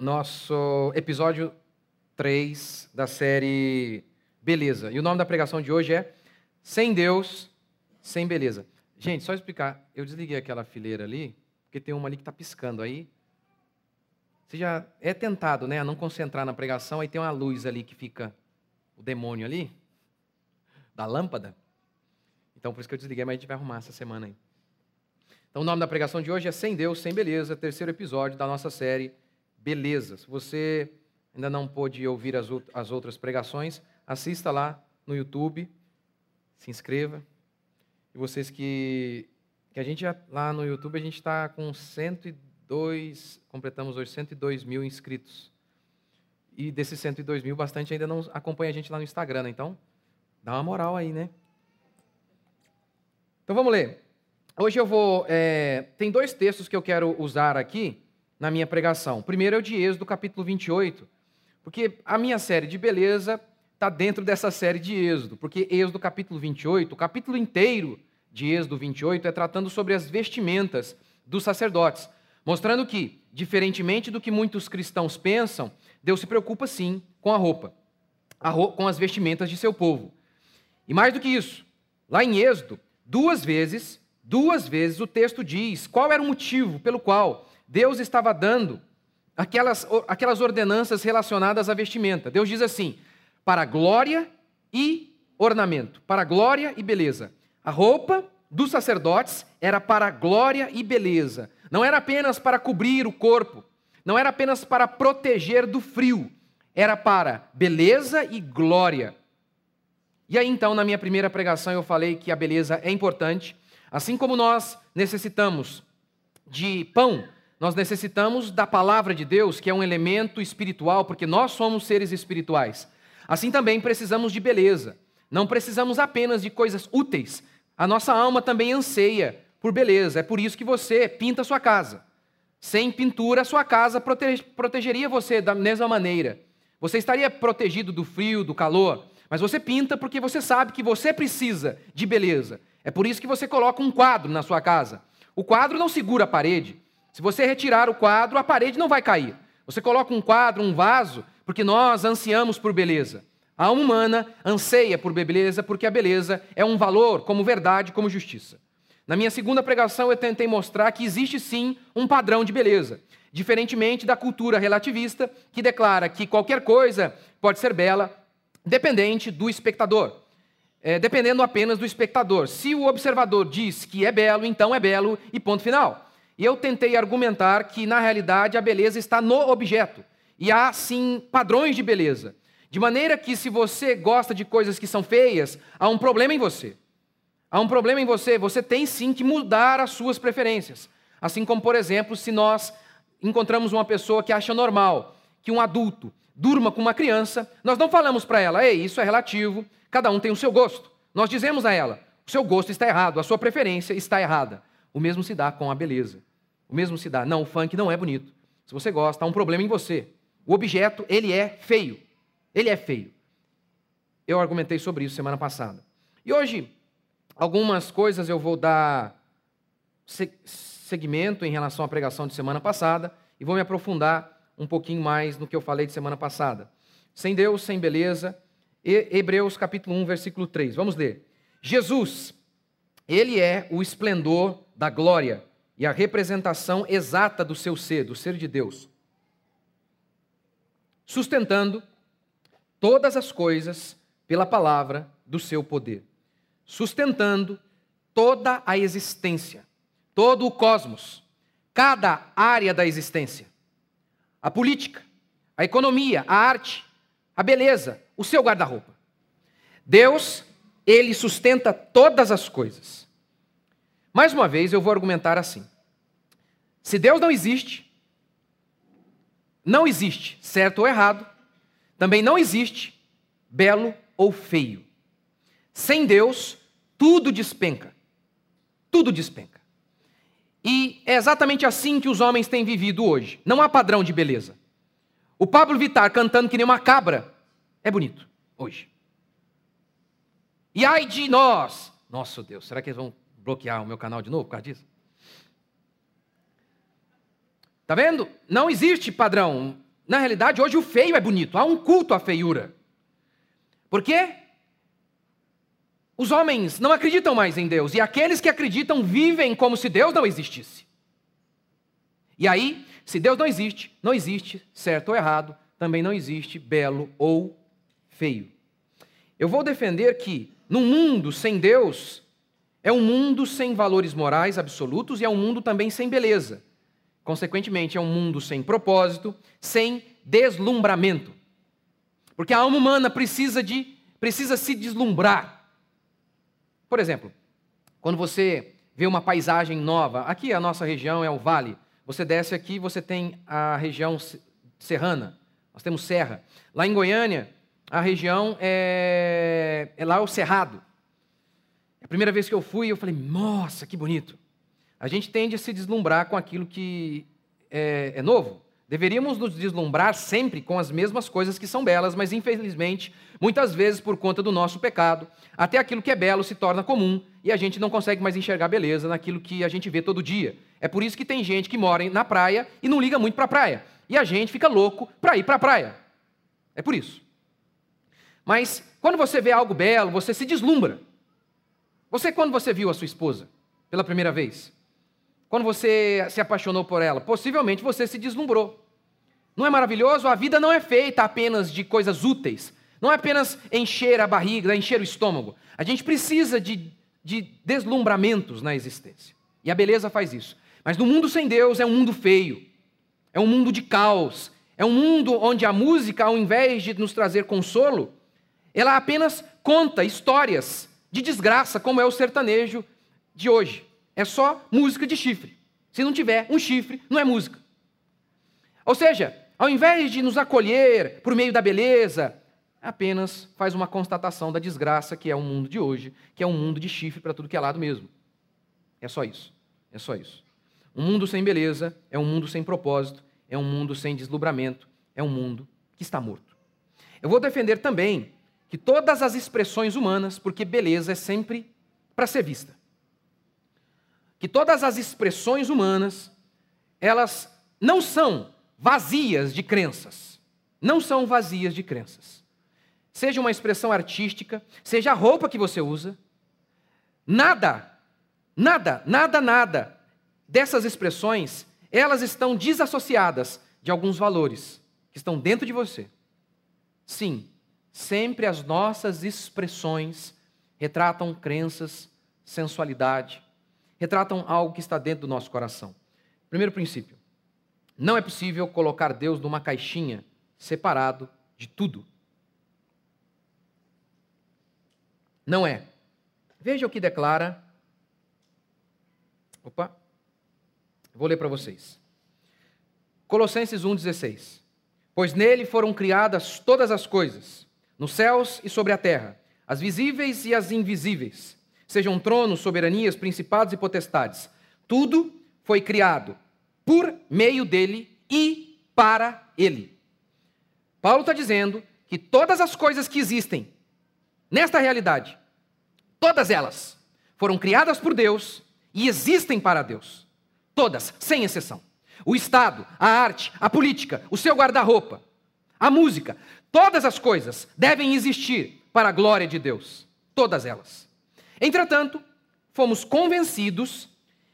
nosso episódio 3 da série Beleza. E o nome da pregação de hoje é Sem Deus, Sem Beleza. Gente, só explicar, eu desliguei aquela fileira ali, porque tem uma ali que está piscando aí. Você já é tentado, né, a não concentrar na pregação, aí tem uma luz ali que fica o demônio ali, da lâmpada. Então, por isso que eu desliguei, mas a gente vai arrumar essa semana aí. Então, o nome da pregação de hoje é Sem Deus, Sem Beleza, terceiro episódio da nossa série Beleza. Se você ainda não pôde ouvir as, as outras pregações, assista lá no YouTube, se inscreva. E vocês que, que a gente já, lá no YouTube, a gente está com 102, completamos hoje 102 mil inscritos. E desses 102 mil, bastante ainda não acompanha a gente lá no Instagram, né? Então, dá uma moral aí, né? Então vamos ler. Hoje eu vou. É, tem dois textos que eu quero usar aqui na minha pregação. Primeiro é o de Êxodo, capítulo 28, porque a minha série de beleza está dentro dessa série de Êxodo, porque Êxodo, capítulo 28, o capítulo inteiro de Êxodo 28 é tratando sobre as vestimentas dos sacerdotes, mostrando que, diferentemente do que muitos cristãos pensam, Deus se preocupa sim com a roupa, a roupa com as vestimentas de seu povo. E mais do que isso, lá em Êxodo, duas vezes, duas vezes o texto diz qual era o motivo pelo qual Deus estava dando aquelas, aquelas ordenanças relacionadas à vestimenta. Deus diz assim: para glória e ornamento, para glória e beleza. A roupa dos sacerdotes era para glória e beleza. Não era apenas para cobrir o corpo, não era apenas para proteger do frio, era para beleza e glória. E aí então, na minha primeira pregação, eu falei que a beleza é importante, assim como nós necessitamos de pão nós necessitamos da palavra de Deus, que é um elemento espiritual, porque nós somos seres espirituais. Assim também precisamos de beleza. Não precisamos apenas de coisas úteis. A nossa alma também anseia por beleza. É por isso que você pinta a sua casa. Sem pintura, a sua casa prote protegeria você da mesma maneira. Você estaria protegido do frio, do calor, mas você pinta porque você sabe que você precisa de beleza. É por isso que você coloca um quadro na sua casa. O quadro não segura a parede, se você retirar o quadro, a parede não vai cair. Você coloca um quadro, um vaso, porque nós ansiamos por beleza. A alma humana anseia por beleza porque a beleza é um valor como verdade, como justiça. Na minha segunda pregação, eu tentei mostrar que existe sim um padrão de beleza, diferentemente da cultura relativista, que declara que qualquer coisa pode ser bela, dependente do espectador. É, dependendo apenas do espectador. Se o observador diz que é belo, então é belo e ponto final. E eu tentei argumentar que, na realidade, a beleza está no objeto. E há, sim, padrões de beleza. De maneira que, se você gosta de coisas que são feias, há um problema em você. Há um problema em você. Você tem, sim, que mudar as suas preferências. Assim como, por exemplo, se nós encontramos uma pessoa que acha normal que um adulto durma com uma criança, nós não falamos para ela, ei, isso é relativo, cada um tem o seu gosto. Nós dizemos a ela, o seu gosto está errado, a sua preferência está errada. O mesmo se dá com a beleza. O mesmo se dá. Não, o funk não é bonito. Se você gosta, há um problema em você. O objeto, ele é feio. Ele é feio. Eu argumentei sobre isso semana passada. E hoje, algumas coisas eu vou dar segmento em relação à pregação de semana passada e vou me aprofundar um pouquinho mais no que eu falei de semana passada. Sem Deus, sem beleza. Hebreus capítulo 1, versículo 3. Vamos ler. Jesus, ele é o esplendor da glória e a representação exata do seu ser, do ser de Deus, sustentando todas as coisas pela palavra do seu poder, sustentando toda a existência, todo o cosmos, cada área da existência, a política, a economia, a arte, a beleza, o seu guarda-roupa. Deus, ele sustenta todas as coisas. Mais uma vez, eu vou argumentar assim. Se Deus não existe, não existe certo ou errado, também não existe belo ou feio. Sem Deus, tudo despenca. Tudo despenca. E é exatamente assim que os homens têm vivido hoje. Não há padrão de beleza. O Pablo Vittar cantando que nem uma cabra é bonito hoje. E ai de nós! Nossa Deus, será que eles vão bloquear o meu canal de novo por causa disso? Tá vendo? Não existe padrão. Na realidade, hoje o feio é bonito, há um culto à feiura. Por quê? Os homens não acreditam mais em Deus e aqueles que acreditam vivem como se Deus não existisse. E aí, se Deus não existe, não existe certo ou errado, também não existe belo ou feio. Eu vou defender que, num mundo sem Deus, é um mundo sem valores morais absolutos e é um mundo também sem beleza. Consequentemente, é um mundo sem propósito, sem deslumbramento. Porque a alma humana precisa de precisa se deslumbrar. Por exemplo, quando você vê uma paisagem nova, aqui a nossa região é o vale. Você desce aqui, você tem a região serrana. Nós temos serra. Lá em Goiânia, a região é, é lá o cerrado. A primeira vez que eu fui, eu falei, nossa, que bonito. A gente tende a se deslumbrar com aquilo que é, é novo. Deveríamos nos deslumbrar sempre com as mesmas coisas que são belas, mas infelizmente, muitas vezes por conta do nosso pecado, até aquilo que é belo se torna comum e a gente não consegue mais enxergar beleza naquilo que a gente vê todo dia. É por isso que tem gente que mora na praia e não liga muito para a praia. E a gente fica louco para ir para a praia. É por isso. Mas quando você vê algo belo, você se deslumbra. Você, quando você viu a sua esposa pela primeira vez, quando você se apaixonou por ela, possivelmente você se deslumbrou. Não é maravilhoso? A vida não é feita apenas de coisas úteis. Não é apenas encher a barriga, encher o estômago. A gente precisa de, de deslumbramentos na existência. E a beleza faz isso. Mas no mundo sem Deus é um mundo feio. É um mundo de caos. É um mundo onde a música, ao invés de nos trazer consolo, ela apenas conta histórias de desgraça, como é o sertanejo de hoje é só música de chifre. Se não tiver um chifre, não é música. Ou seja, ao invés de nos acolher por meio da beleza, apenas faz uma constatação da desgraça que é o mundo de hoje, que é um mundo de chifre para tudo que é lado mesmo. É só isso. É só isso. Um mundo sem beleza é um mundo sem propósito, é um mundo sem deslumbramento, é um mundo que está morto. Eu vou defender também que todas as expressões humanas, porque beleza é sempre para ser vista que todas as expressões humanas, elas não são vazias de crenças. Não são vazias de crenças. Seja uma expressão artística, seja a roupa que você usa, nada, nada, nada, nada dessas expressões, elas estão desassociadas de alguns valores que estão dentro de você. Sim, sempre as nossas expressões retratam crenças, sensualidade, retratam algo que está dentro do nosso coração. Primeiro princípio: não é possível colocar Deus numa caixinha separado de tudo. Não é. Veja o que declara. Opa. Vou ler para vocês. Colossenses 1,16. Pois nele foram criadas todas as coisas, nos céus e sobre a terra, as visíveis e as invisíveis sejam tronos, soberanias, principados e potestades. Tudo foi criado por meio dele e para ele. Paulo está dizendo que todas as coisas que existem nesta realidade, todas elas foram criadas por Deus e existem para Deus. Todas, sem exceção. O Estado, a arte, a política, o seu guarda-roupa, a música, todas as coisas devem existir para a glória de Deus. Todas elas. Entretanto, fomos convencidos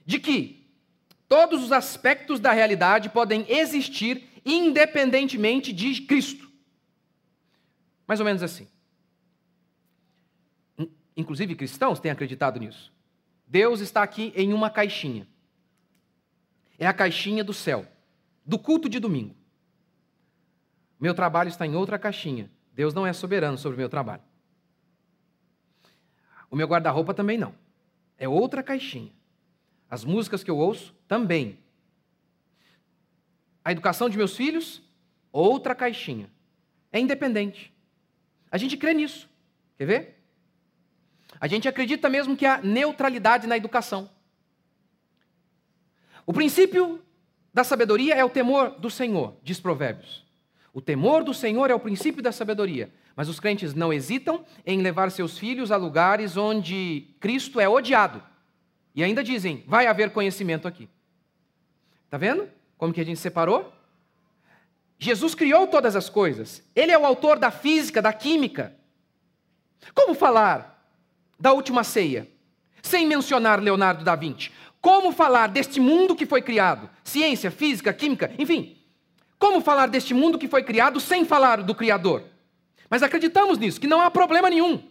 de que todos os aspectos da realidade podem existir independentemente de Cristo. Mais ou menos assim. Inclusive cristãos têm acreditado nisso. Deus está aqui em uma caixinha. É a caixinha do céu, do culto de domingo. Meu trabalho está em outra caixinha. Deus não é soberano sobre o meu trabalho. O meu guarda-roupa também não. É outra caixinha. As músicas que eu ouço também. A educação de meus filhos, outra caixinha. É independente. A gente crê nisso. Quer ver? A gente acredita mesmo que há neutralidade na educação. O princípio da sabedoria é o temor do Senhor, diz Provérbios. O temor do Senhor é o princípio da sabedoria. Mas os crentes não hesitam em levar seus filhos a lugares onde Cristo é odiado. E ainda dizem: vai haver conhecimento aqui. Está vendo como que a gente separou? Jesus criou todas as coisas. Ele é o autor da física, da química. Como falar da última ceia sem mencionar Leonardo da Vinci? Como falar deste mundo que foi criado? Ciência, física, química, enfim. Como falar deste mundo que foi criado sem falar do Criador? Mas acreditamos nisso, que não há problema nenhum.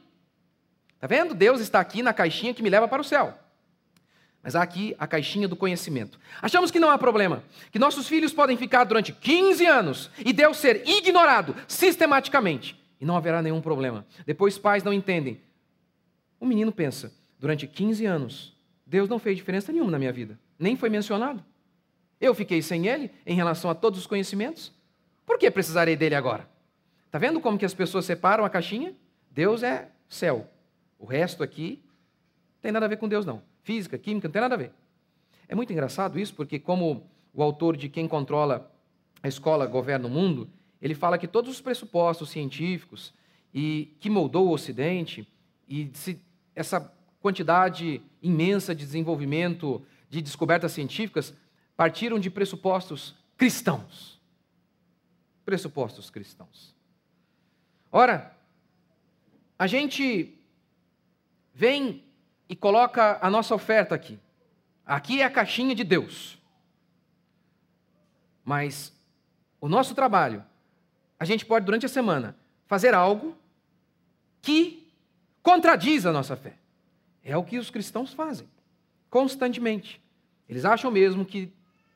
Está vendo? Deus está aqui na caixinha que me leva para o céu. Mas há aqui a caixinha do conhecimento. Achamos que não há problema, que nossos filhos podem ficar durante 15 anos e Deus ser ignorado sistematicamente. E não haverá nenhum problema. Depois pais não entendem. O menino pensa: durante 15 anos, Deus não fez diferença nenhuma na minha vida, nem foi mencionado. Eu fiquei sem ele em relação a todos os conhecimentos. Por que precisarei dele agora? Está vendo como que as pessoas separam a caixinha? Deus é céu. O resto aqui não tem nada a ver com Deus, não. Física, química, não tem nada a ver. É muito engraçado isso, porque como o autor de Quem Controla a Escola Governa o Mundo, ele fala que todos os pressupostos científicos e que moldou o Ocidente e essa quantidade imensa de desenvolvimento de descobertas científicas partiram de pressupostos cristãos. Pressupostos cristãos. Ora, a gente vem e coloca a nossa oferta aqui. Aqui é a caixinha de Deus. Mas o nosso trabalho, a gente pode, durante a semana, fazer algo que contradiz a nossa fé. É o que os cristãos fazem, constantemente. Eles acham mesmo que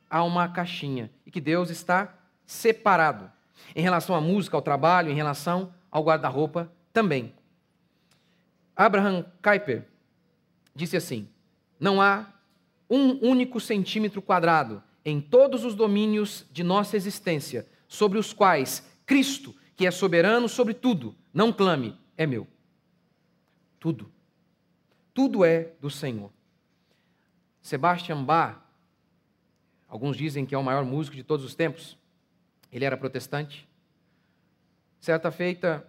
há uma caixinha e que Deus está separado. Em relação à música, ao trabalho, em relação ao guarda-roupa também. Abraham Kuyper disse assim: Não há um único centímetro quadrado em todos os domínios de nossa existência sobre os quais Cristo, que é soberano sobre tudo, não clame, é meu. Tudo. Tudo é do Senhor. Sebastian Bach, alguns dizem que é o maior músico de todos os tempos, ele era protestante. Certa feita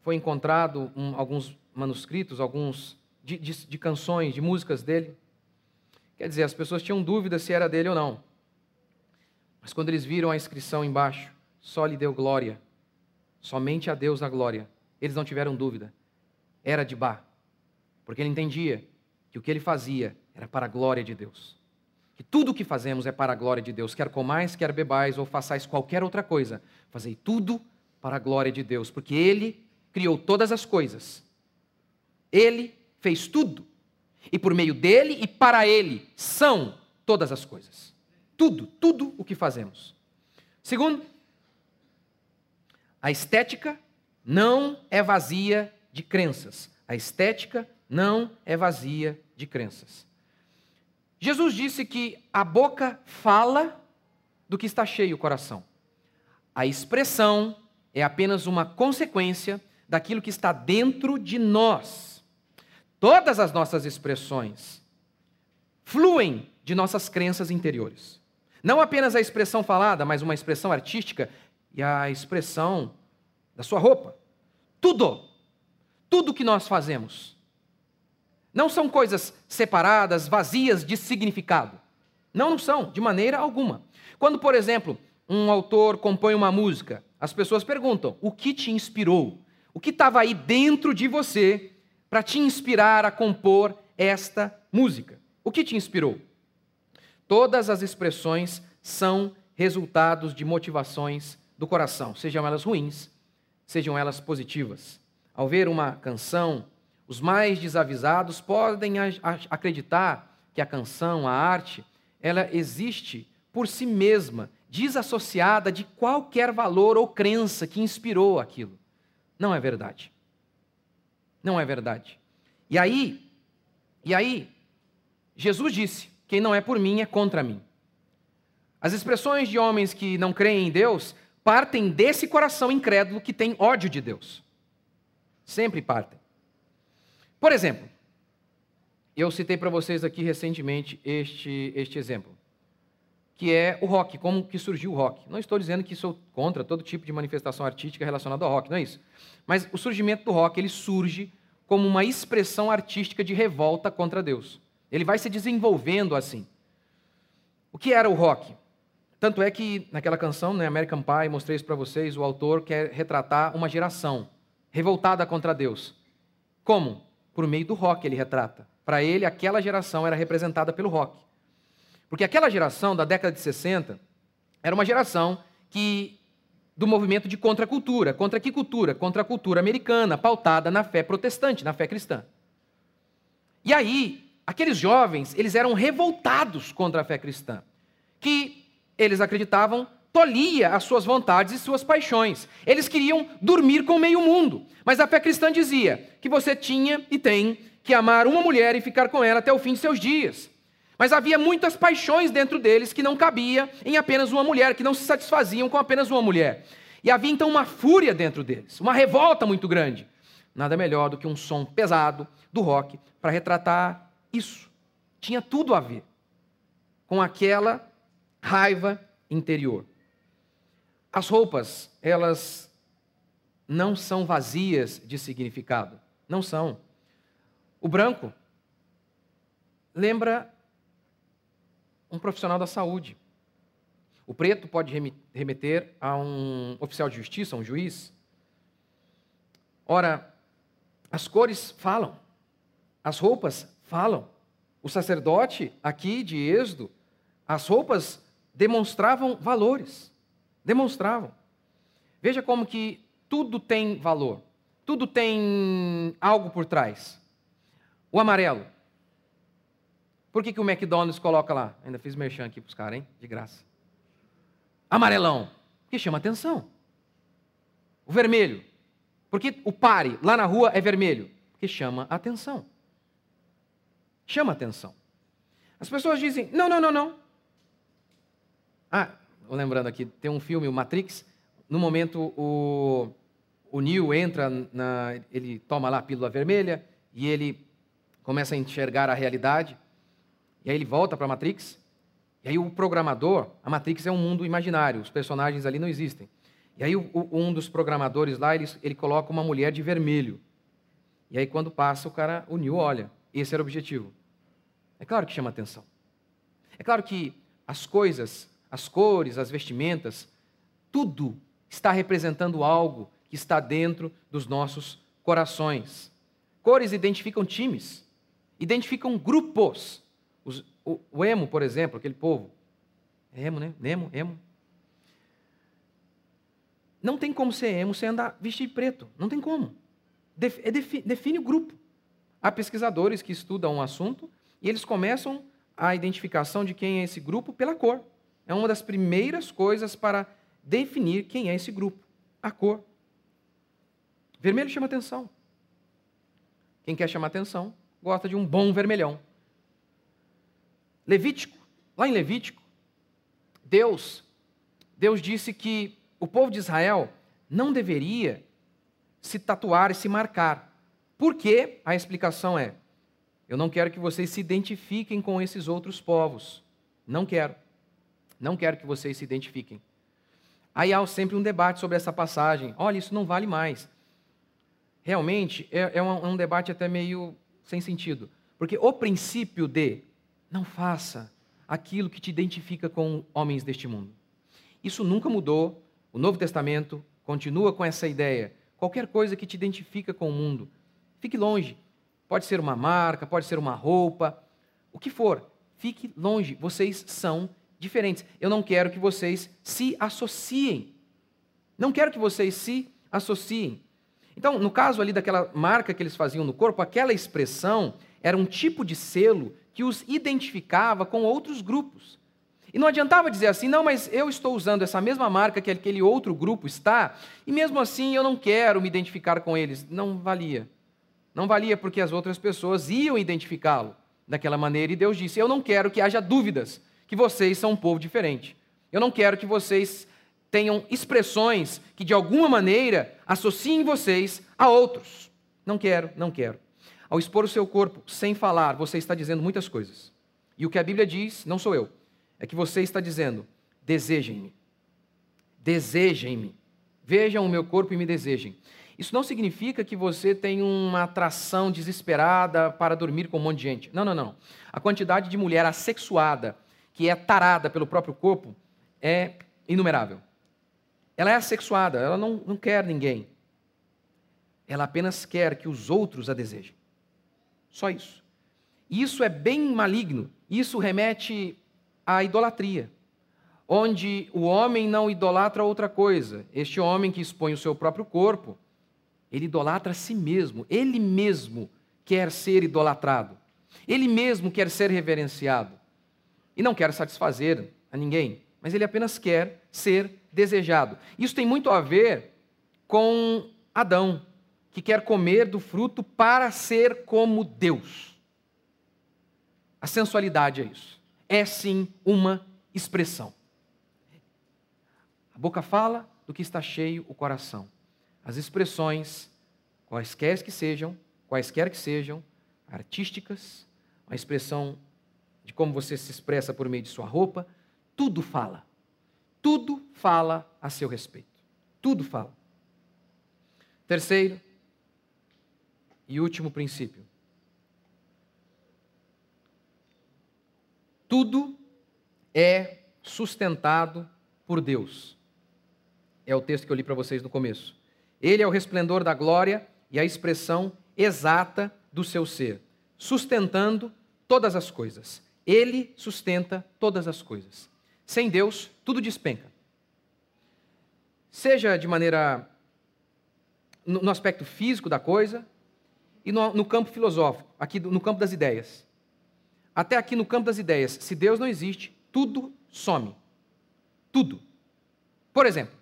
foi encontrado um, alguns manuscritos, alguns de, de, de canções, de músicas dele. Quer dizer, as pessoas tinham dúvida se era dele ou não. Mas quando eles viram a inscrição embaixo, só lhe deu glória, somente a Deus a glória, eles não tiveram dúvida. Era de Bach. Porque ele entendia que o que ele fazia era para a glória de Deus. Que tudo o que fazemos é para a glória de Deus, quer comais, quer bebais ou façais qualquer outra coisa, fazei tudo para a glória de Deus, porque ele criou todas as coisas. Ele fez tudo. E por meio dele e para ele são todas as coisas. Tudo, tudo o que fazemos. Segundo, a estética não é vazia de crenças. A estética não é vazia de crenças. Jesus disse que a boca fala do que está cheio o coração. A expressão é apenas uma consequência daquilo que está dentro de nós. Todas as nossas expressões fluem de nossas crenças interiores. Não apenas a expressão falada, mas uma expressão artística e a expressão da sua roupa. Tudo, tudo que nós fazemos não são coisas separadas, vazias de significado. Não, não são, de maneira alguma. Quando, por exemplo, um autor compõe uma música, as pessoas perguntam: o que te inspirou? O que estava aí dentro de você para te inspirar a compor esta música? O que te inspirou? Todas as expressões são resultados de motivações do coração, sejam elas ruins, sejam elas positivas. Ao ver uma canção, os mais desavisados podem acreditar que a canção, a arte, ela existe por si mesma, desassociada de qualquer valor ou crença que inspirou aquilo. Não é verdade. Não é verdade. E aí, e aí, Jesus disse: quem não é por mim é contra mim. As expressões de homens que não creem em Deus partem desse coração incrédulo que tem ódio de Deus. Sempre partem. Por exemplo, eu citei para vocês aqui recentemente este, este exemplo, que é o rock, como que surgiu o rock. Não estou dizendo que sou contra todo tipo de manifestação artística relacionada ao rock, não é isso. Mas o surgimento do rock, ele surge como uma expressão artística de revolta contra Deus. Ele vai se desenvolvendo assim. O que era o rock? Tanto é que naquela canção, né, American Pie, mostrei isso para vocês, o autor quer retratar uma geração revoltada contra Deus. Como? Por meio do rock ele retrata. Para ele, aquela geração era representada pelo rock. Porque aquela geração da década de 60 era uma geração que do movimento de contracultura. Contra que cultura? Contra a cultura americana, pautada na fé protestante, na fé cristã. E aí, aqueles jovens, eles eram revoltados contra a fé cristã, que eles acreditavam tolia as suas vontades e suas paixões. Eles queriam dormir com meio mundo. Mas a fé cristã dizia que você tinha e tem que amar uma mulher e ficar com ela até o fim de seus dias. Mas havia muitas paixões dentro deles que não cabia em apenas uma mulher, que não se satisfaziam com apenas uma mulher. E havia então uma fúria dentro deles, uma revolta muito grande. Nada melhor do que um som pesado do rock para retratar isso. Tinha tudo a ver com aquela raiva interior. As roupas, elas não são vazias de significado. Não são. O branco lembra um profissional da saúde. O preto pode remeter a um oficial de justiça, a um juiz. Ora, as cores falam, as roupas falam. O sacerdote aqui de Êxodo, as roupas demonstravam valores, demonstravam. Veja como que tudo tem valor, tudo tem algo por trás. O amarelo, por que, que o McDonald's coloca lá? Ainda fiz merchan aqui para os caras, hein? De graça. Amarelão, porque chama atenção. O vermelho, porque o pare lá na rua é vermelho, porque chama atenção. Chama atenção. As pessoas dizem: não, não, não, não. Ah, lembrando aqui, tem um filme, o Matrix. No momento, o, o Neo entra, na, ele toma lá a pílula vermelha e ele começa a enxergar a realidade. E aí ele volta para a Matrix. E aí o programador, a Matrix é um mundo imaginário, os personagens ali não existem. E aí o, um dos programadores lá, ele, ele coloca uma mulher de vermelho. E aí quando passa, o cara, o Neo olha. Esse era o objetivo. É claro que chama atenção. É claro que as coisas, as cores, as vestimentas, tudo está representando algo que está dentro dos nossos corações. Cores identificam times, identificam grupos. O, o, emo, por exemplo, aquele povo. É emo, né? Emo, emo. Não tem como ser emo sem andar vestido de preto. Não tem como. É defi, define o grupo. Há pesquisadores que estudam um assunto e eles começam a identificação de quem é esse grupo pela cor. É uma das primeiras coisas para definir quem é esse grupo. A cor. Vermelho chama atenção. Quem quer chamar atenção gosta de um bom vermelhão. Levítico, lá em Levítico, Deus, Deus disse que o povo de Israel não deveria se tatuar e se marcar. Por quê? A explicação é: eu não quero que vocês se identifiquem com esses outros povos. Não quero. Não quero que vocês se identifiquem. Aí há sempre um debate sobre essa passagem. Olha, isso não vale mais. Realmente, é, é um, um debate até meio sem sentido. Porque o princípio de não faça aquilo que te identifica com homens deste mundo. Isso nunca mudou. O Novo Testamento continua com essa ideia. Qualquer coisa que te identifica com o mundo, fique longe. Pode ser uma marca, pode ser uma roupa, o que for. Fique longe. Vocês são diferentes. Eu não quero que vocês se associem. Não quero que vocês se associem. Então, no caso ali daquela marca que eles faziam no corpo, aquela expressão era um tipo de selo que os identificava com outros grupos. E não adiantava dizer assim, não, mas eu estou usando essa mesma marca que aquele outro grupo está, e mesmo assim eu não quero me identificar com eles. Não valia. Não valia porque as outras pessoas iam identificá-lo daquela maneira, e Deus disse: Eu não quero que haja dúvidas que vocês são um povo diferente. Eu não quero que vocês tenham expressões que de alguma maneira associem vocês a outros. Não quero, não quero. Ao expor o seu corpo sem falar, você está dizendo muitas coisas. E o que a Bíblia diz, não sou eu, é que você está dizendo: desejem-me. Desejem-me. Vejam o meu corpo e me desejem. Isso não significa que você tem uma atração desesperada para dormir com um monte de gente. Não, não, não. A quantidade de mulher assexuada, que é tarada pelo próprio corpo, é inumerável. Ela é assexuada, ela não, não quer ninguém. Ela apenas quer que os outros a desejem. Só isso. Isso é bem maligno. Isso remete à idolatria, onde o homem não idolatra outra coisa. Este homem que expõe o seu próprio corpo, ele idolatra a si mesmo. Ele mesmo quer ser idolatrado. Ele mesmo quer ser reverenciado. E não quer satisfazer a ninguém, mas ele apenas quer ser desejado. Isso tem muito a ver com Adão, que quer comer do fruto para ser como Deus. A sensualidade é isso. É sim uma expressão. A boca fala do que está cheio o coração. As expressões, quaisquer que sejam, quaisquer que sejam, artísticas, a expressão de como você se expressa por meio de sua roupa, tudo fala. Tudo fala a seu respeito. Tudo fala. Terceiro e último princípio. Tudo é sustentado por Deus. É o texto que eu li para vocês no começo. Ele é o resplendor da glória e a expressão exata do seu ser, sustentando todas as coisas. Ele sustenta todas as coisas. Sem Deus, tudo despenca. Seja de maneira no aspecto físico da coisa e no, no campo filosófico, aqui no campo das ideias até aqui no campo das ideias, se Deus não existe, tudo some. Tudo. Por exemplo,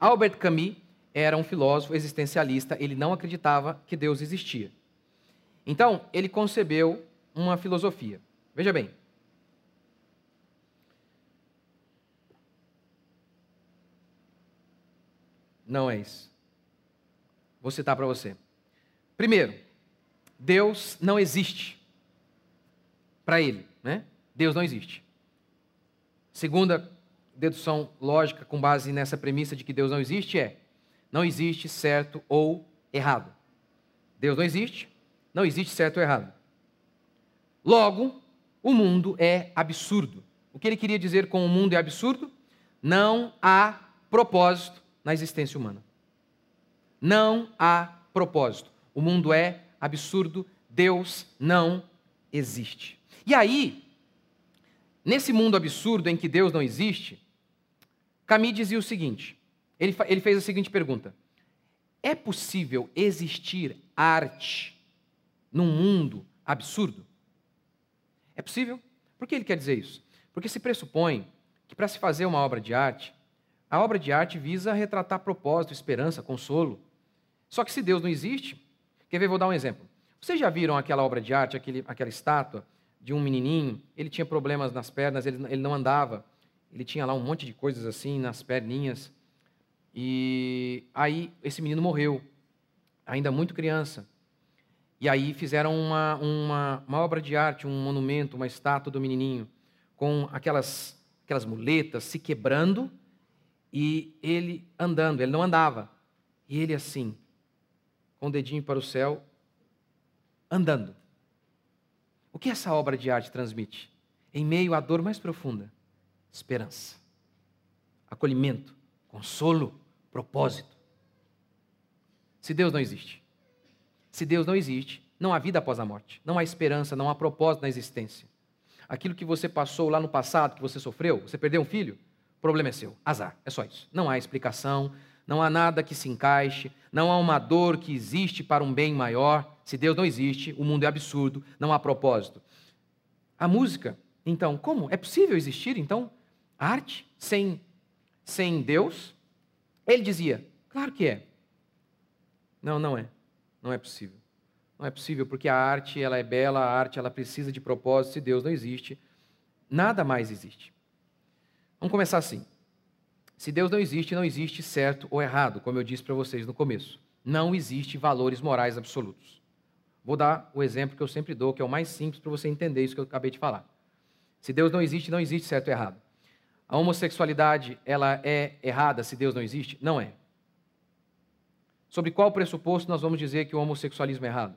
Albert Camus era um filósofo existencialista, ele não acreditava que Deus existia. Então, ele concebeu uma filosofia. Veja bem. Não é isso. Vou citar para você. Primeiro, Deus não existe para ele. Né? Deus não existe. Segunda dedução lógica com base nessa premissa de que Deus não existe é: não existe certo ou errado. Deus não existe, não existe certo ou errado. Logo, o mundo é absurdo. O que ele queria dizer com o mundo é absurdo? Não há propósito na existência humana. Não há propósito. O mundo é absurdo, Deus não existe. E aí, nesse mundo absurdo em que Deus não existe, Camille dizia o seguinte: ele, ele fez a seguinte pergunta: É possível existir arte num mundo absurdo? É possível? Por que ele quer dizer isso? Porque se pressupõe que para se fazer uma obra de arte, a obra de arte visa retratar propósito, esperança, consolo. Só que se Deus não existe, quer ver? Vou dar um exemplo. Vocês já viram aquela obra de arte, aquele, aquela estátua de um menininho, ele tinha problemas nas pernas, ele, ele não andava, ele tinha lá um monte de coisas assim nas perninhas. E aí esse menino morreu, ainda muito criança. E aí fizeram uma, uma, uma obra de arte, um monumento, uma estátua do menininho, com aquelas, aquelas muletas se quebrando e ele andando, ele não andava. E ele assim, com o dedinho para o céu, andando. O que essa obra de arte transmite? Em meio à dor mais profunda, esperança, acolhimento, consolo, propósito. Se Deus não existe, se Deus não existe, não há vida após a morte, não há esperança, não há propósito na existência. Aquilo que você passou lá no passado, que você sofreu, você perdeu um filho, o problema é seu, azar, é só isso. Não há explicação, não há nada que se encaixe, não há uma dor que existe para um bem maior. Se Deus não existe, o mundo é absurdo, não há propósito. A música, então, como? É possível existir, então, arte sem, sem Deus? Ele dizia, claro que é. Não, não é. Não é possível. Não é possível porque a arte ela é bela, a arte ela precisa de propósito. Se Deus não existe, nada mais existe. Vamos começar assim. Se Deus não existe, não existe certo ou errado, como eu disse para vocês no começo. Não existe valores morais absolutos. Vou dar o exemplo que eu sempre dou, que é o mais simples para você entender isso que eu acabei de falar. Se Deus não existe, não existe certo ou errado. A homossexualidade, ela é errada se Deus não existe? Não é. Sobre qual pressuposto nós vamos dizer que o homossexualismo é errado?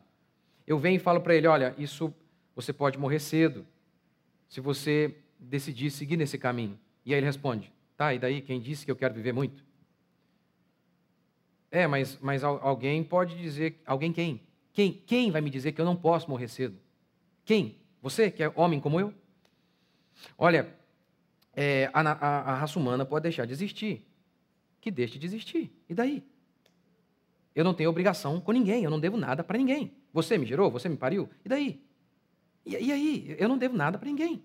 Eu venho e falo para ele, olha, isso você pode morrer cedo se você decidir seguir nesse caminho. E aí ele responde: Tá, e daí? Quem disse que eu quero viver muito? É, mas, mas alguém pode dizer. Alguém quem? Quem? Quem vai me dizer que eu não posso morrer cedo? Quem? Você, que é homem como eu? Olha, é, a, a, a raça humana pode deixar de existir. Que deixe de existir. E daí? Eu não tenho obrigação com ninguém, eu não devo nada para ninguém. Você me gerou, você me pariu, e daí? E, e aí? Eu não devo nada para ninguém.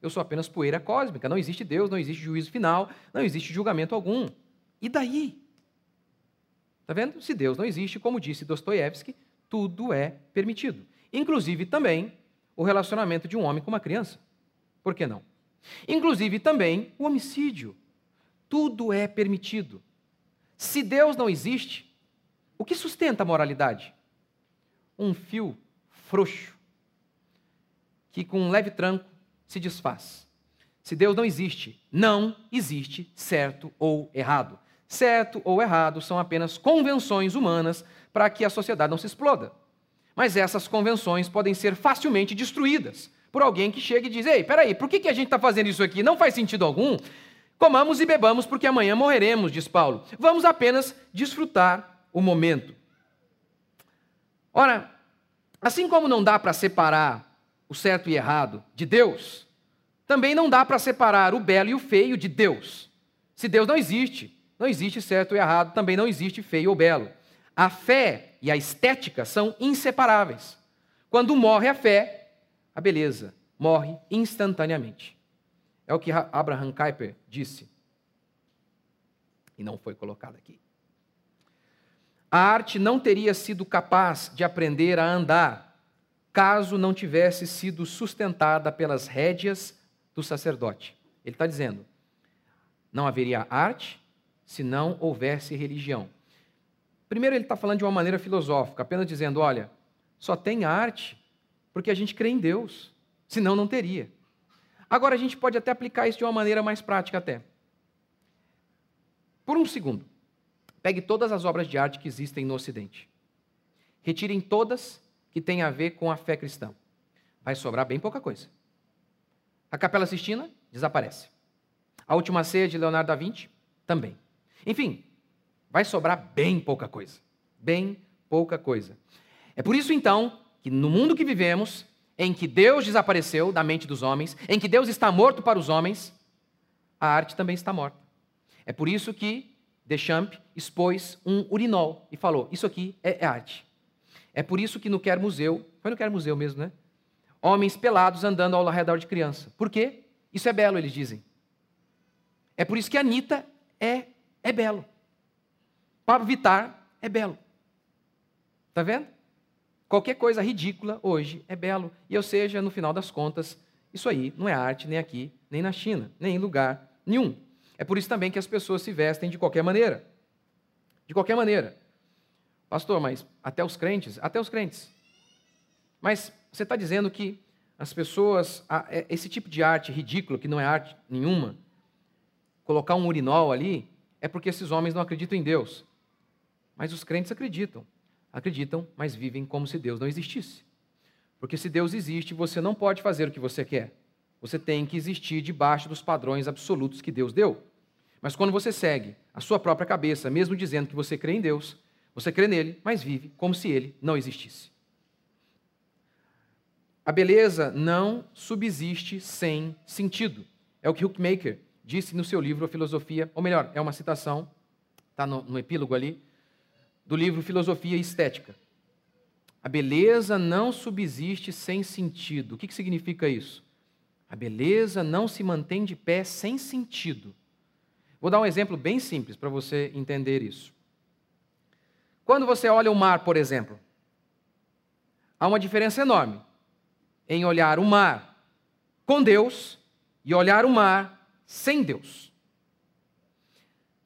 Eu sou apenas poeira cósmica, não existe Deus, não existe juízo final, não existe julgamento algum. E daí? Está vendo? Se Deus não existe, como disse Dostoiévski, tudo é permitido. Inclusive também o relacionamento de um homem com uma criança. Por que não? Inclusive também o homicídio. Tudo é permitido. Se Deus não existe, o que sustenta a moralidade? Um fio frouxo, que com um leve tranco se desfaz. Se Deus não existe, não existe certo ou errado. Certo ou errado são apenas convenções humanas para que a sociedade não se exploda. Mas essas convenções podem ser facilmente destruídas por alguém que chega e diz: Ei, peraí, por que, que a gente está fazendo isso aqui? Não faz sentido algum. Comamos e bebamos, porque amanhã morreremos, diz Paulo. Vamos apenas desfrutar o momento. Ora, assim como não dá para separar o certo e errado de Deus, também não dá para separar o belo e o feio de Deus. Se Deus não existe, não existe certo e errado, também não existe feio ou belo. A fé e a estética são inseparáveis. Quando morre a fé, a beleza morre instantaneamente. É o que Abraham Kuyper disse. E não foi colocado aqui. A arte não teria sido capaz de aprender a andar caso não tivesse sido sustentada pelas rédeas do sacerdote. Ele está dizendo: não haveria arte se não houvesse religião. Primeiro, ele está falando de uma maneira filosófica, apenas dizendo: olha, só tem arte porque a gente crê em Deus, senão não teria. Agora a gente pode até aplicar isso de uma maneira mais prática até. Por um segundo, pegue todas as obras de arte que existem no Ocidente. Retirem todas que têm a ver com a fé cristã. Vai sobrar bem pouca coisa. A Capela Sistina desaparece. A Última Ceia de Leonardo da Vinci também. Enfim, vai sobrar bem pouca coisa. Bem pouca coisa. É por isso então que no mundo que vivemos, em que Deus desapareceu da mente dos homens, em que Deus está morto para os homens, a arte também está morta. É por isso que Deschamps expôs um urinol e falou: Isso aqui é, é arte. É por isso que no Quer Museu, foi no Quer Museu mesmo, né? Homens pelados andando ao redor de criança. Por quê? Isso é belo, eles dizem. É por isso que a Anitta é, é belo. Pablo Vittar é belo. Está vendo? Qualquer coisa ridícula hoje é belo. E ou seja, no final das contas, isso aí não é arte nem aqui, nem na China, nem em lugar nenhum. É por isso também que as pessoas se vestem de qualquer maneira. De qualquer maneira. Pastor, mas até os crentes? Até os crentes. Mas você está dizendo que as pessoas, é, esse tipo de arte ridícula, que não é arte nenhuma, colocar um urinol ali, é porque esses homens não acreditam em Deus. Mas os crentes acreditam acreditam, mas vivem como se Deus não existisse. Porque se Deus existe, você não pode fazer o que você quer. Você tem que existir debaixo dos padrões absolutos que Deus deu. Mas quando você segue a sua própria cabeça, mesmo dizendo que você crê em Deus, você crê nele, mas vive como se ele não existisse. A beleza não subsiste sem sentido. É o que Huckmaker disse no seu livro A Filosofia, ou melhor, é uma citação, está no, no epílogo ali, do livro Filosofia e Estética. A beleza não subsiste sem sentido. O que, que significa isso? A beleza não se mantém de pé sem sentido. Vou dar um exemplo bem simples para você entender isso. Quando você olha o mar, por exemplo, há uma diferença enorme em olhar o mar com Deus e olhar o mar sem Deus.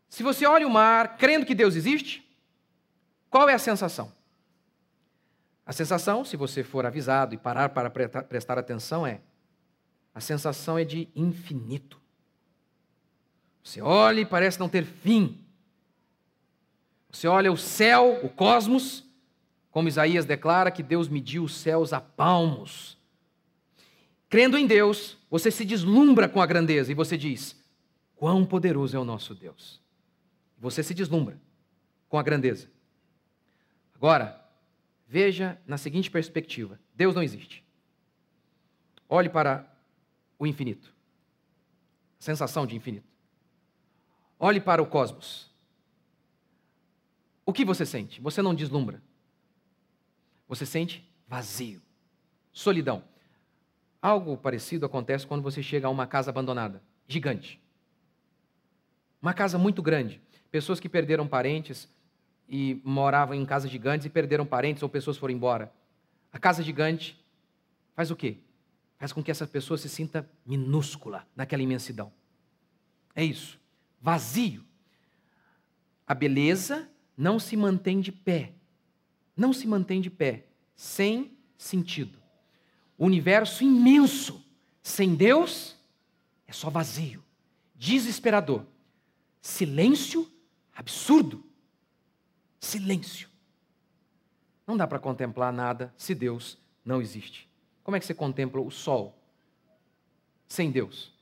Se você olha o mar crendo que Deus existe, qual é a sensação? A sensação, se você for avisado e parar para prestar atenção, é: a sensação é de infinito. Você olha e parece não ter fim. Você olha o céu, o cosmos, como Isaías declara que Deus mediu os céus a palmos. crendo em Deus, você se deslumbra com a grandeza e você diz: Quão poderoso é o nosso Deus. Você se deslumbra com a grandeza. Agora, veja na seguinte perspectiva: Deus não existe. Olhe para o infinito. Sensação de infinito. Olhe para o cosmos. O que você sente? Você não deslumbra. Você sente vazio, solidão. Algo parecido acontece quando você chega a uma casa abandonada, gigante. Uma casa muito grande. Pessoas que perderam parentes e moravam em casas gigantes e perderam parentes ou pessoas foram embora. A casa gigante faz o quê? Faz com que essa pessoa se sinta minúscula naquela imensidão. É isso. Vazio. A beleza não se mantém de pé. Não se mantém de pé. Sem sentido. O universo imenso, sem Deus, é só vazio, desesperador. Silêncio absurdo. Silêncio. Não dá para contemplar nada se Deus não existe. Como é que você contempla o sol sem Deus?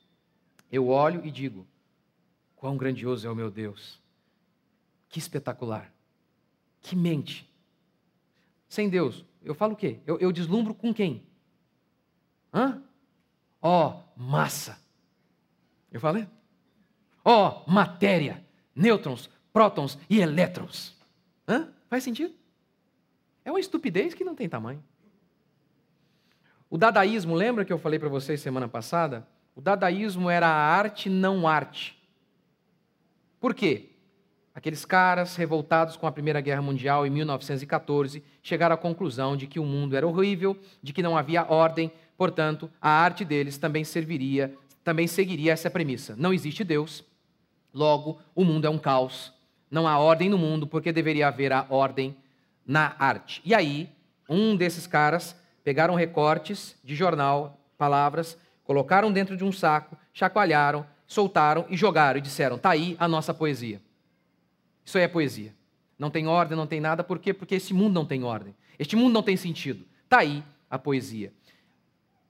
Eu olho e digo: quão grandioso é o meu Deus. Que espetacular. Que mente. Sem Deus, eu falo o quê? Eu, eu deslumbro com quem? Hã? Ó, oh, massa. Eu falei? Ó, oh, matéria, nêutrons, prótons e elétrons. Hã? Faz sentido? É uma estupidez que não tem tamanho. O dadaísmo, lembra que eu falei para vocês semana passada? O dadaísmo era a arte não arte. Por quê? Aqueles caras revoltados com a Primeira Guerra Mundial em 1914 chegaram à conclusão de que o mundo era horrível, de que não havia ordem, portanto, a arte deles também serviria, também seguiria essa premissa. Não existe Deus, logo o mundo é um caos. Não há ordem no mundo, porque deveria haver a ordem na arte. E aí, um desses caras pegaram recortes de jornal, palavras, colocaram dentro de um saco, chacoalharam, soltaram e jogaram e disseram: "Tá aí a nossa poesia". Isso aí é poesia. Não tem ordem, não tem nada. Por quê? Porque esse mundo não tem ordem. Este mundo não tem sentido. Está aí a poesia.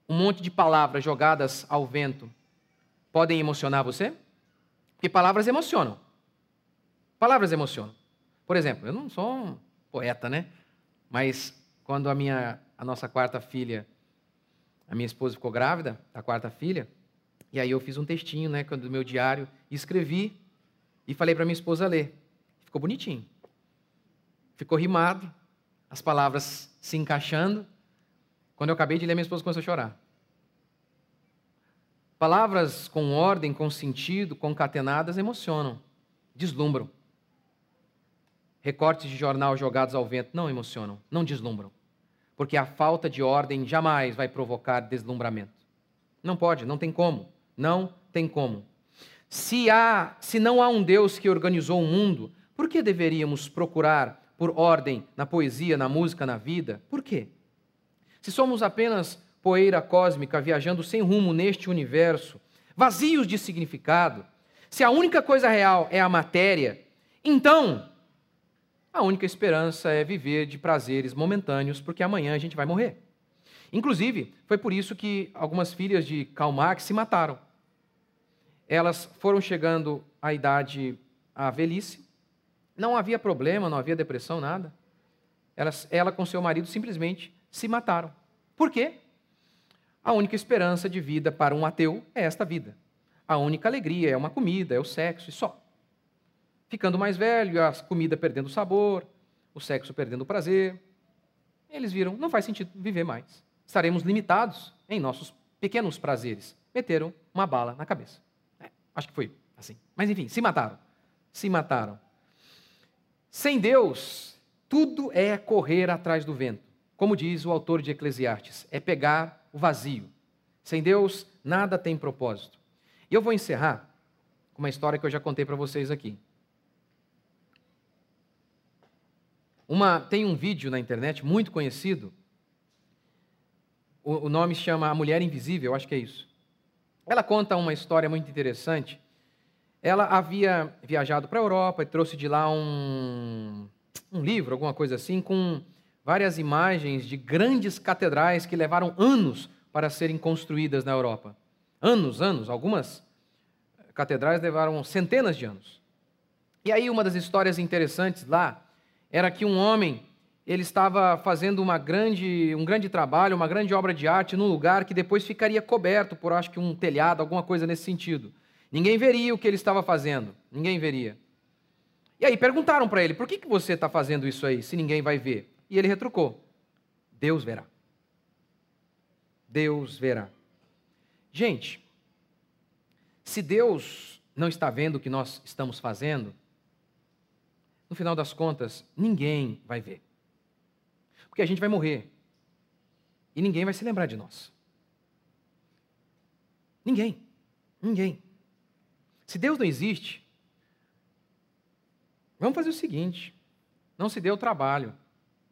Um monte de palavras jogadas ao vento podem emocionar você? Porque palavras emocionam. Palavras emocionam. Por exemplo, eu não sou um poeta, né? Mas quando a minha, a nossa quarta filha, a minha esposa ficou grávida, a quarta filha, e aí eu fiz um textinho, né, do meu diário, e escrevi e falei para minha esposa ler. Ficou bonitinho. Ficou rimado, as palavras se encaixando. Quando eu acabei de ler, minha esposa começou a chorar. Palavras com ordem, com sentido, concatenadas, emocionam, deslumbram. Recortes de jornal jogados ao vento não emocionam, não deslumbram. Porque a falta de ordem jamais vai provocar deslumbramento. Não pode, não tem como. Não tem como. Se, há, se não há um Deus que organizou o mundo, por que deveríamos procurar por ordem na poesia, na música, na vida? Por quê? Se somos apenas poeira cósmica viajando sem rumo neste universo, vazios de significado, se a única coisa real é a matéria, então a única esperança é viver de prazeres momentâneos, porque amanhã a gente vai morrer. Inclusive, foi por isso que algumas filhas de Karl Marx se mataram. Elas foram chegando à idade, à velhice, não havia problema, não havia depressão, nada. Ela, ela com seu marido simplesmente se mataram. Por quê? A única esperança de vida para um ateu é esta vida. A única alegria é uma comida, é o sexo e só. Ficando mais velho, a comida perdendo o sabor, o sexo perdendo o prazer. Eles viram, não faz sentido viver mais. Estaremos limitados em nossos pequenos prazeres. Meteram uma bala na cabeça. É, acho que foi assim. Mas enfim, se mataram. Se mataram. Sem Deus, tudo é correr atrás do vento. Como diz o autor de Eclesiastes, é pegar o vazio. Sem Deus, nada tem propósito. E eu vou encerrar com uma história que eu já contei para vocês aqui. Uma, tem um vídeo na internet muito conhecido. O, o nome chama A Mulher Invisível, acho que é isso. Ela conta uma história muito interessante ela havia viajado para a Europa e trouxe de lá um, um livro, alguma coisa assim, com várias imagens de grandes catedrais que levaram anos para serem construídas na Europa. Anos, anos, algumas catedrais levaram centenas de anos. E aí uma das histórias interessantes lá era que um homem ele estava fazendo uma grande, um grande trabalho, uma grande obra de arte num lugar que depois ficaria coberto por acho que um telhado, alguma coisa nesse sentido. Ninguém veria o que ele estava fazendo, ninguém veria. E aí perguntaram para ele: por que, que você está fazendo isso aí, se ninguém vai ver? E ele retrucou: Deus verá. Deus verá. Gente, se Deus não está vendo o que nós estamos fazendo, no final das contas, ninguém vai ver. Porque a gente vai morrer. E ninguém vai se lembrar de nós. Ninguém. Ninguém. Se Deus não existe, vamos fazer o seguinte: não se dê o trabalho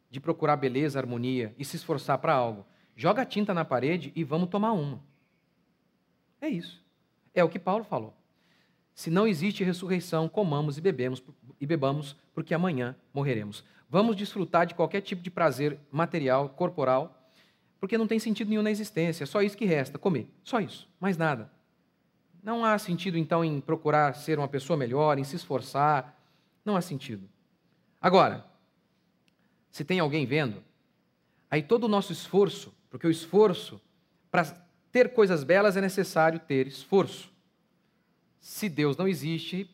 de procurar beleza, harmonia e se esforçar para algo. Joga a tinta na parede e vamos tomar uma. É isso. É o que Paulo falou. Se não existe ressurreição, comamos e bebemos e bebamos, porque amanhã morreremos. Vamos desfrutar de qualquer tipo de prazer material, corporal, porque não tem sentido nenhum na existência. É só isso que resta, comer. Só isso, mais nada. Não há sentido, então, em procurar ser uma pessoa melhor, em se esforçar. Não há sentido. Agora, se tem alguém vendo, aí todo o nosso esforço, porque o esforço, para ter coisas belas é necessário ter esforço. Se Deus não existe,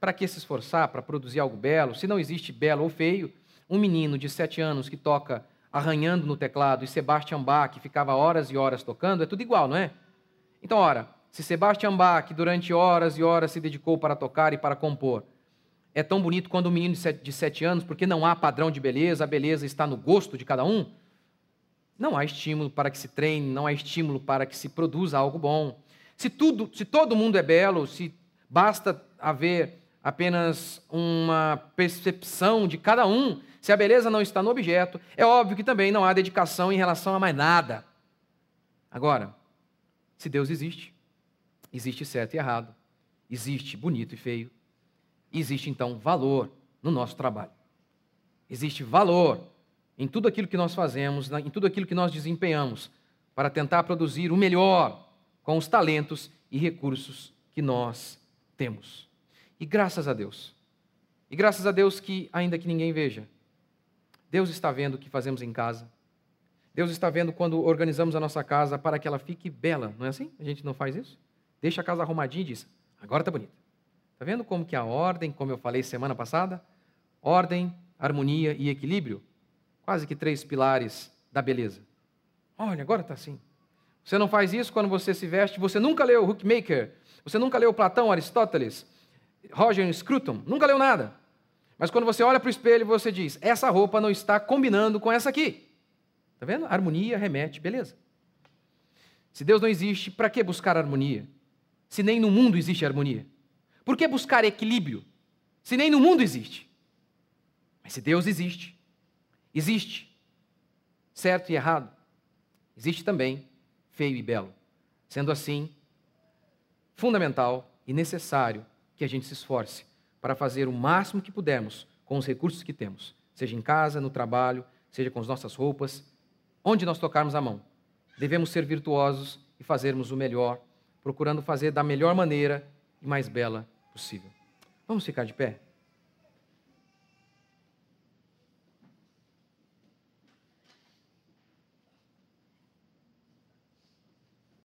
para que se esforçar para produzir algo belo? Se não existe belo ou feio, um menino de sete anos que toca arranhando no teclado e Sebastian Bach que ficava horas e horas tocando, é tudo igual, não é? Então, ora, se Sebastian Bach durante horas e horas se dedicou para tocar e para compor, é tão bonito quando um menino de sete anos, porque não há padrão de beleza, a beleza está no gosto de cada um. Não há estímulo para que se treine, não há estímulo para que se produza algo bom. Se tudo, se todo mundo é belo, se basta haver apenas uma percepção de cada um, se a beleza não está no objeto, é óbvio que também não há dedicação em relação a mais nada. Agora, se Deus existe, existe certo e errado, existe bonito e feio, existe então valor no nosso trabalho. Existe valor em tudo aquilo que nós fazemos, em tudo aquilo que nós desempenhamos, para tentar produzir o melhor com os talentos e recursos que nós temos. E graças a Deus. E graças a Deus que, ainda que ninguém veja, Deus está vendo o que fazemos em casa. Deus está vendo quando organizamos a nossa casa para que ela fique bela, não é assim? A gente não faz isso? Deixa a casa arrumadinha e diz: agora está bonita. Está vendo como que a ordem, como eu falei semana passada? Ordem, harmonia e equilíbrio, quase que três pilares da beleza. Olha, agora está assim. Você não faz isso quando você se veste, você nunca leu Hookmaker, você nunca leu Platão, Aristóteles, Roger Scruton, nunca leu nada. Mas quando você olha para o espelho, você diz: essa roupa não está combinando com essa aqui. Está vendo? Harmonia remete, beleza. Se Deus não existe, para que buscar harmonia? Se nem no mundo existe harmonia. Por que buscar equilíbrio? Se nem no mundo existe. Mas se Deus existe, existe certo e errado, existe também feio e belo. Sendo assim, fundamental e necessário que a gente se esforce para fazer o máximo que pudermos com os recursos que temos, seja em casa, no trabalho, seja com as nossas roupas, onde nós tocarmos a mão. Devemos ser virtuosos e fazermos o melhor, procurando fazer da melhor maneira e mais bela possível. Vamos ficar de pé?